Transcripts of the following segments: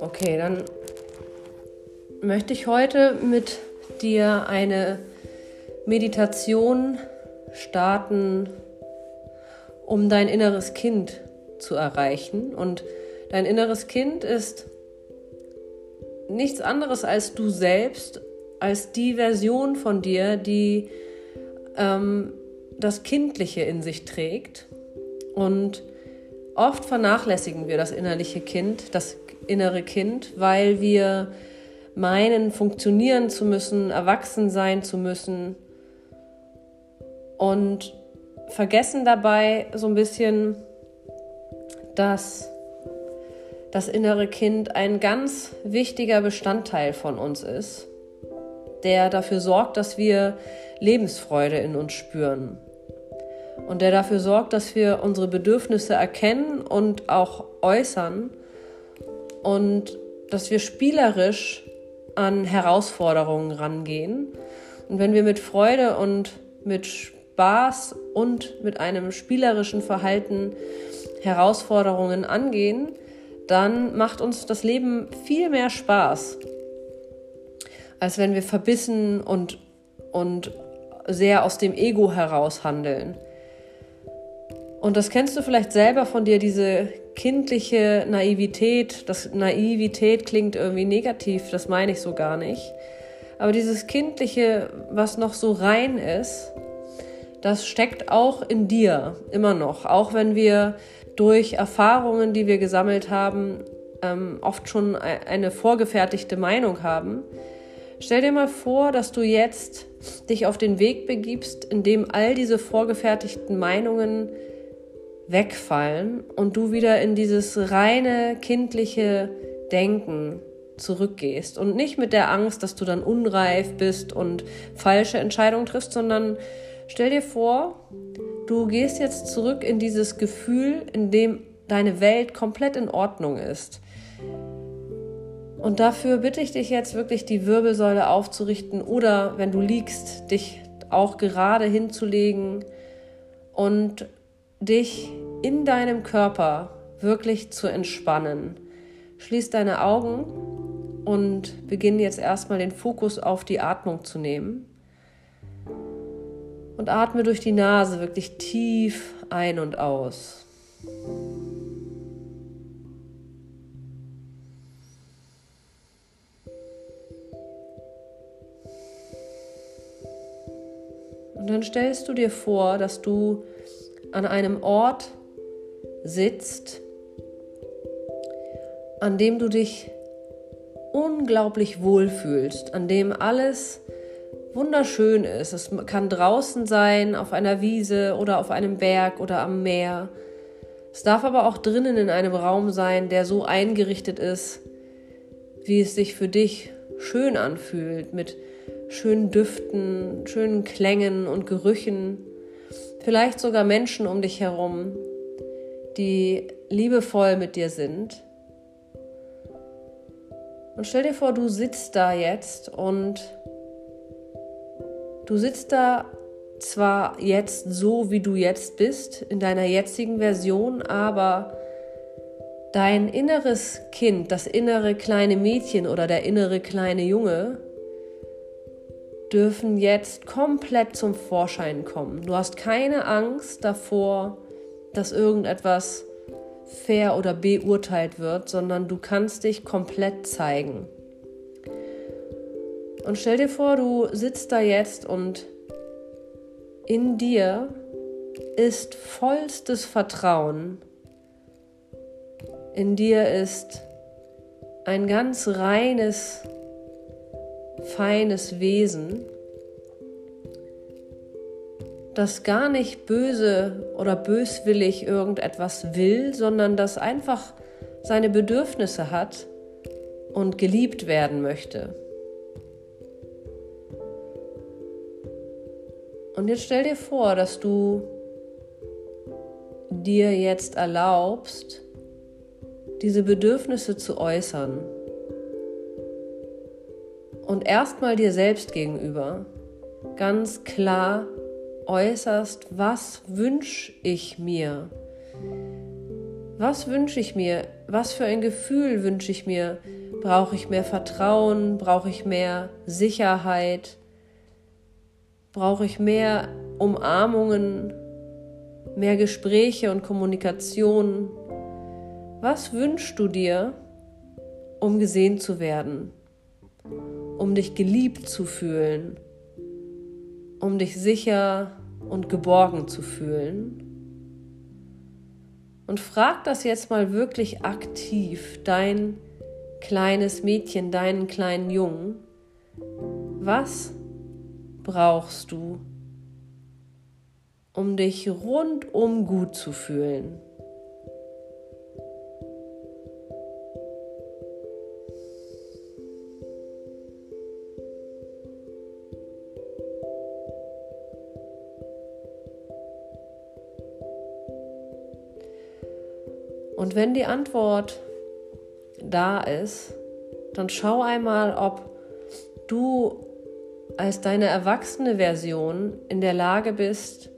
Okay, dann möchte ich heute mit dir eine Meditation starten, um dein inneres Kind zu erreichen. Und dein inneres Kind ist nichts anderes als du selbst, als die Version von dir, die ähm, das Kindliche in sich trägt. Und oft vernachlässigen wir das innerliche Kind, das innere Kind, weil wir meinen, funktionieren zu müssen, erwachsen sein zu müssen und vergessen dabei so ein bisschen, dass das innere Kind ein ganz wichtiger Bestandteil von uns ist, der dafür sorgt, dass wir Lebensfreude in uns spüren und der dafür sorgt, dass wir unsere Bedürfnisse erkennen und auch äußern und dass wir spielerisch an Herausforderungen rangehen. Und wenn wir mit Freude und mit Spaß und mit einem spielerischen Verhalten Herausforderungen angehen, dann macht uns das Leben viel mehr Spaß, als wenn wir verbissen und, und sehr aus dem Ego heraus handeln. Und das kennst du vielleicht selber von dir, diese kindliche Naivität. Das Naivität klingt irgendwie negativ, das meine ich so gar nicht. Aber dieses kindliche, was noch so rein ist, das steckt auch in dir immer noch. Auch wenn wir durch Erfahrungen, die wir gesammelt haben, ähm, oft schon eine vorgefertigte Meinung haben. Stell dir mal vor, dass du jetzt dich auf den Weg begibst, in dem all diese vorgefertigten Meinungen wegfallen und du wieder in dieses reine kindliche Denken zurückgehst und nicht mit der Angst, dass du dann unreif bist und falsche Entscheidungen triffst, sondern stell dir vor, du gehst jetzt zurück in dieses Gefühl, in dem deine Welt komplett in Ordnung ist. Und dafür bitte ich dich jetzt wirklich die Wirbelsäule aufzurichten oder wenn du liegst, dich auch gerade hinzulegen und dich in deinem Körper wirklich zu entspannen. Schließ deine Augen und beginn jetzt erstmal den Fokus auf die Atmung zu nehmen. Und atme durch die Nase wirklich tief ein und aus. Und dann stellst du dir vor, dass du an einem Ort sitzt, an dem du dich unglaublich wohlfühlst, an dem alles wunderschön ist. Es kann draußen sein, auf einer Wiese oder auf einem Berg oder am Meer. Es darf aber auch drinnen in einem Raum sein, der so eingerichtet ist, wie es sich für dich schön anfühlt, mit schönen Düften, schönen Klängen und Gerüchen, vielleicht sogar Menschen um dich herum, die liebevoll mit dir sind. Und stell dir vor, du sitzt da jetzt und du sitzt da zwar jetzt so, wie du jetzt bist, in deiner jetzigen Version, aber dein inneres Kind, das innere kleine Mädchen oder der innere kleine Junge, dürfen jetzt komplett zum Vorschein kommen. Du hast keine Angst davor, dass irgendetwas fair oder beurteilt wird, sondern du kannst dich komplett zeigen. Und stell dir vor, du sitzt da jetzt und in dir ist vollstes Vertrauen. In dir ist ein ganz reines, feines Wesen das gar nicht böse oder böswillig irgendetwas will, sondern das einfach seine Bedürfnisse hat und geliebt werden möchte. Und jetzt stell dir vor, dass du dir jetzt erlaubst, diese Bedürfnisse zu äußern. Und erstmal dir selbst gegenüber ganz klar äußerst, was wünsche ich mir Was wünsche ich mir? Was für ein Gefühl wünsche ich mir? Brauche ich mehr Vertrauen? Brauche ich mehr Sicherheit? Brauche ich mehr Umarmungen? Mehr Gespräche und Kommunikation? Was wünschst du dir, um gesehen zu werden? Um dich geliebt zu fühlen? Um dich sicher und geborgen zu fühlen? Und frag das jetzt mal wirklich aktiv, dein kleines Mädchen, deinen kleinen Jungen. Was brauchst du, um dich rundum gut zu fühlen? Und wenn die Antwort da ist, dann schau einmal, ob du als deine erwachsene Version in der Lage bist,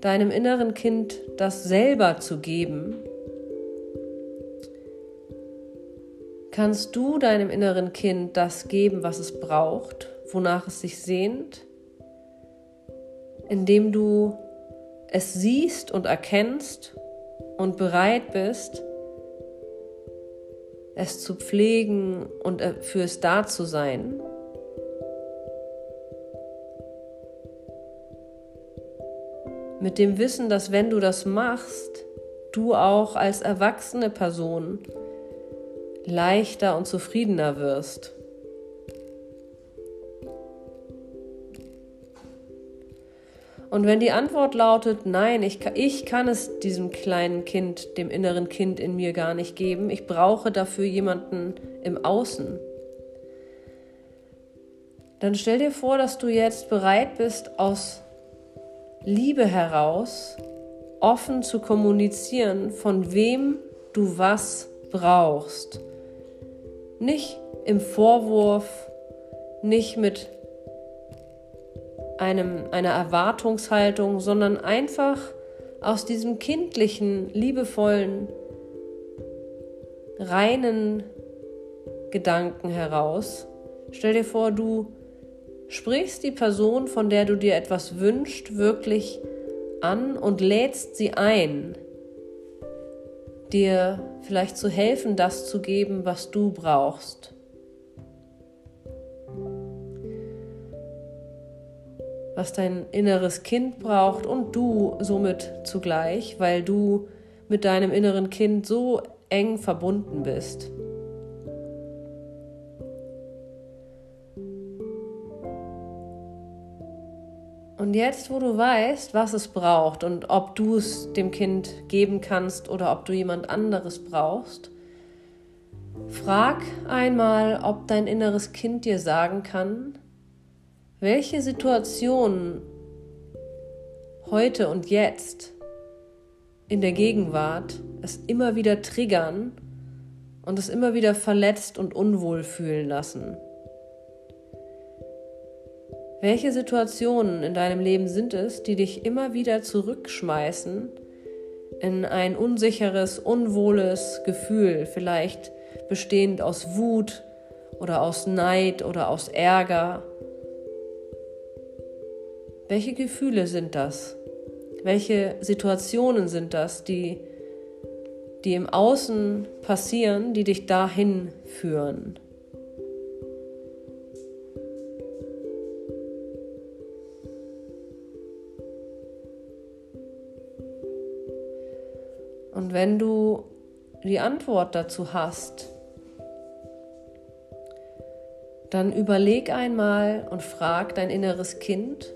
deinem inneren Kind das selber zu geben. Kannst du deinem inneren Kind das geben, was es braucht, wonach es sich sehnt, indem du es siehst und erkennst und bereit bist, es zu pflegen und äh, für es da zu sein. Mit dem Wissen, dass wenn du das machst, du auch als erwachsene Person leichter und zufriedener wirst. Und wenn die Antwort lautet, nein, ich, ich kann es diesem kleinen Kind, dem inneren Kind in mir gar nicht geben, ich brauche dafür jemanden im Außen, dann stell dir vor, dass du jetzt bereit bist, aus Liebe heraus offen zu kommunizieren, von wem du was brauchst. Nicht im Vorwurf, nicht mit einem, einer Erwartungshaltung, sondern einfach aus diesem kindlichen, liebevollen, reinen Gedanken heraus. Stell dir vor, du sprichst die Person, von der du dir etwas wünschst, wirklich an und lädst sie ein, dir vielleicht zu helfen, das zu geben, was du brauchst. Was dein inneres Kind braucht und du somit zugleich, weil du mit deinem inneren Kind so eng verbunden bist. Und jetzt, wo du weißt, was es braucht und ob du es dem Kind geben kannst oder ob du jemand anderes brauchst, frag einmal, ob dein inneres Kind dir sagen kann, welche Situationen heute und jetzt in der Gegenwart es immer wieder triggern und es immer wieder verletzt und unwohl fühlen lassen? Welche Situationen in deinem Leben sind es, die dich immer wieder zurückschmeißen in ein unsicheres, unwohles Gefühl, vielleicht bestehend aus Wut oder aus Neid oder aus Ärger welche Gefühle sind das? Welche Situationen sind das, die, die im Außen passieren, die dich dahin führen? Und wenn du die Antwort dazu hast, dann überleg einmal und frag dein inneres Kind,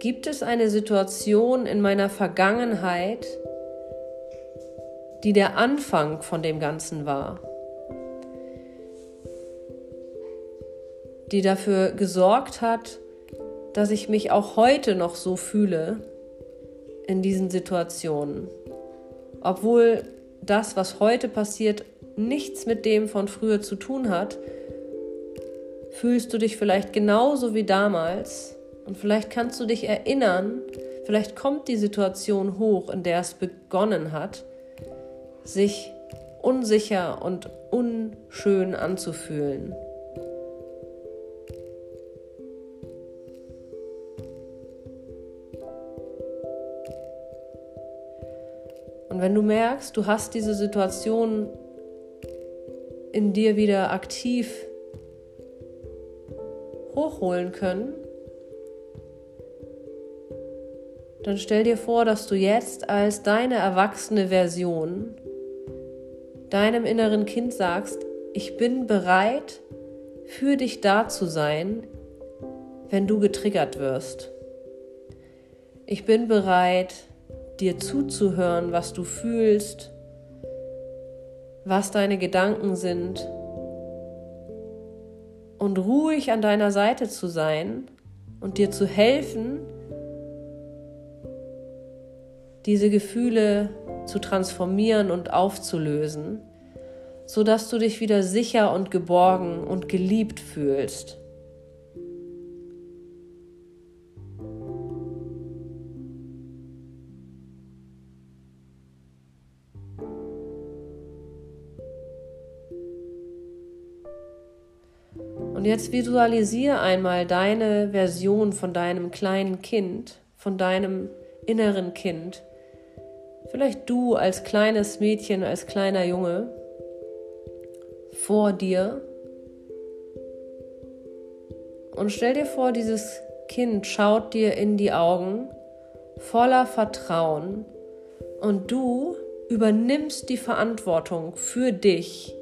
Gibt es eine Situation in meiner Vergangenheit, die der Anfang von dem Ganzen war? Die dafür gesorgt hat, dass ich mich auch heute noch so fühle in diesen Situationen. Obwohl das, was heute passiert, nichts mit dem von früher zu tun hat, fühlst du dich vielleicht genauso wie damals und vielleicht kannst du dich erinnern, Vielleicht kommt die Situation hoch, in der es begonnen hat, sich unsicher und unschön anzufühlen. Und wenn du merkst, du hast diese Situation in dir wieder aktiv hochholen können, dann stell dir vor, dass du jetzt als deine erwachsene Version deinem inneren Kind sagst, ich bin bereit, für dich da zu sein, wenn du getriggert wirst. Ich bin bereit, dir zuzuhören, was du fühlst, was deine Gedanken sind und ruhig an deiner Seite zu sein und dir zu helfen, diese Gefühle zu transformieren und aufzulösen, sodass du dich wieder sicher und geborgen und geliebt fühlst. Und jetzt visualisiere einmal deine Version von deinem kleinen Kind, von deinem inneren Kind. Vielleicht du als kleines Mädchen, als kleiner Junge vor dir. Und stell dir vor, dieses Kind schaut dir in die Augen voller Vertrauen und du übernimmst die Verantwortung für dich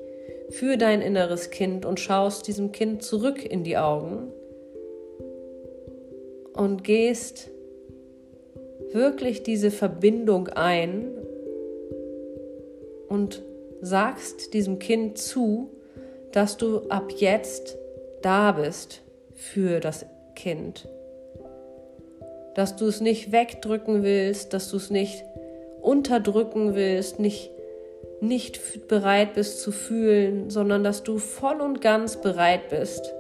für dein inneres Kind und schaust diesem Kind zurück in die Augen und gehst wirklich diese Verbindung ein und sagst diesem Kind zu, dass du ab jetzt da bist für das Kind. Dass du es nicht wegdrücken willst, dass du es nicht unterdrücken willst, nicht nicht bereit bist zu fühlen, sondern dass du voll und ganz bereit bist,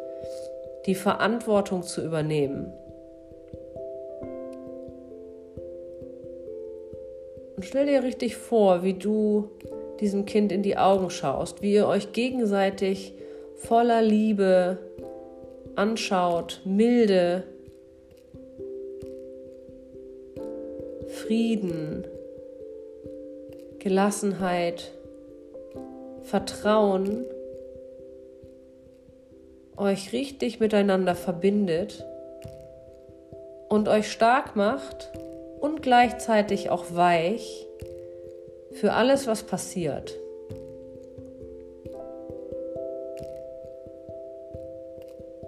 die Verantwortung zu übernehmen. Und stell dir richtig vor, wie du diesem Kind in die Augen schaust, wie ihr euch gegenseitig voller Liebe anschaut, Milde, Frieden, Gelassenheit, Vertrauen euch richtig miteinander verbindet und euch stark macht und gleichzeitig auch weich für alles, was passiert.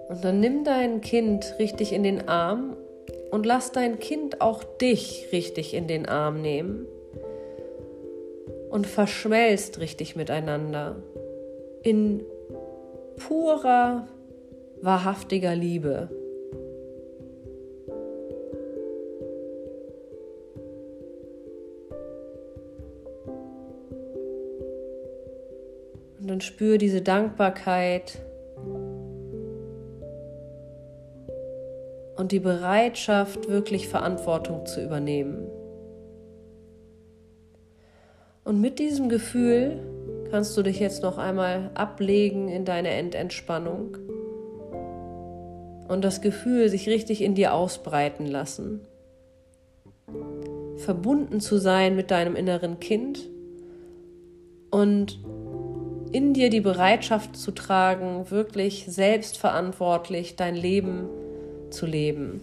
Und dann nimm dein Kind richtig in den Arm und lass dein Kind auch dich richtig in den Arm nehmen und verschmelzt richtig miteinander in purer, wahrhaftiger Liebe. Und spür diese Dankbarkeit und die Bereitschaft, wirklich Verantwortung zu übernehmen. Und mit diesem Gefühl kannst du dich jetzt noch einmal ablegen in deine Endentspannung und das Gefühl sich richtig in dir ausbreiten lassen. Verbunden zu sein mit deinem inneren Kind und in dir die Bereitschaft zu tragen, wirklich selbstverantwortlich dein Leben zu leben.